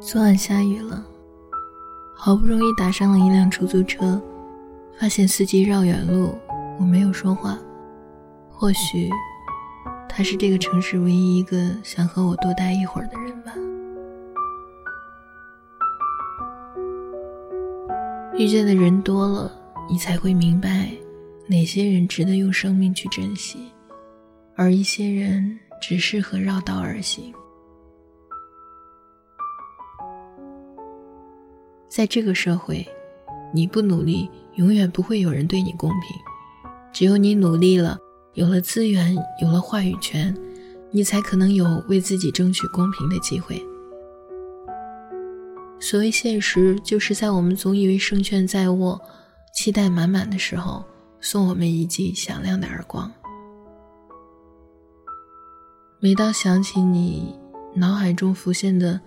昨晚下雨了，好不容易打上了一辆出租车，发现司机绕远路，我没有说话。或许，他是这个城市唯一一个想和我多待一会儿的人吧。遇见的人多了，你才会明白，哪些人值得用生命去珍惜，而一些人只适合绕道而行。在这个社会，你不努力，永远不会有人对你公平。只有你努力了，有了资源，有了话语权，你才可能有为自己争取公平的机会。所谓现实，就是在我们总以为胜券在握、期待满满的时候，送我们一记响亮的耳光。每当想起你，脑海中浮现的。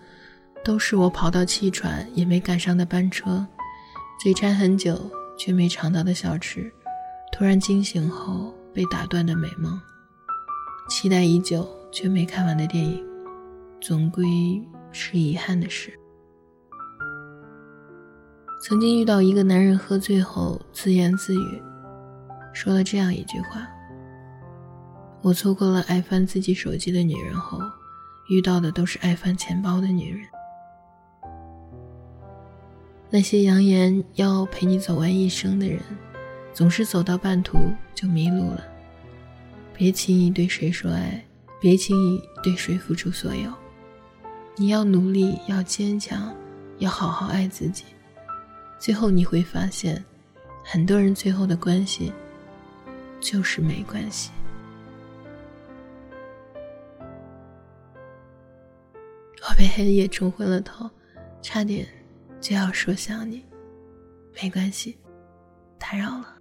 都是我跑到气喘也没赶上的班车，嘴馋很久却没尝到的小吃，突然惊醒后被打断的美梦，期待已久却没看完的电影，总归是遗憾的事。曾经遇到一个男人喝醉后自言自语，说了这样一句话：“我错过了爱翻自己手机的女人后，遇到的都是爱翻钱包的女人。”那些扬言要陪你走完一生的人，总是走到半途就迷路了。别轻易对谁说爱，别轻易对谁付出所有。你要努力，要坚强，要好好爱自己。最后你会发现，很多人最后的关系就是没关系。我被黑夜冲昏了头，差点。就要说想你，没关系，打扰了。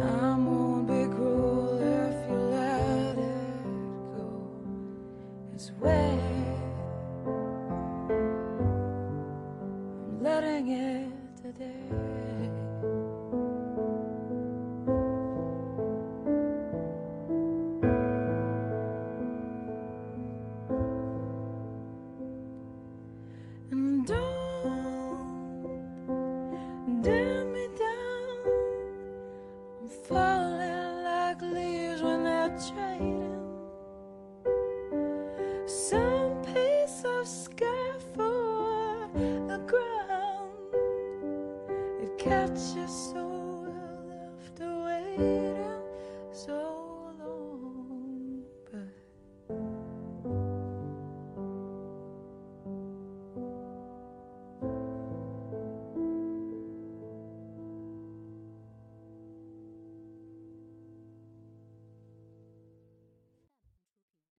Time won't be cruel if you let it go. It's I'm letting it today. And don't, damn some piece of sky for a ground. It catches soul after waiting.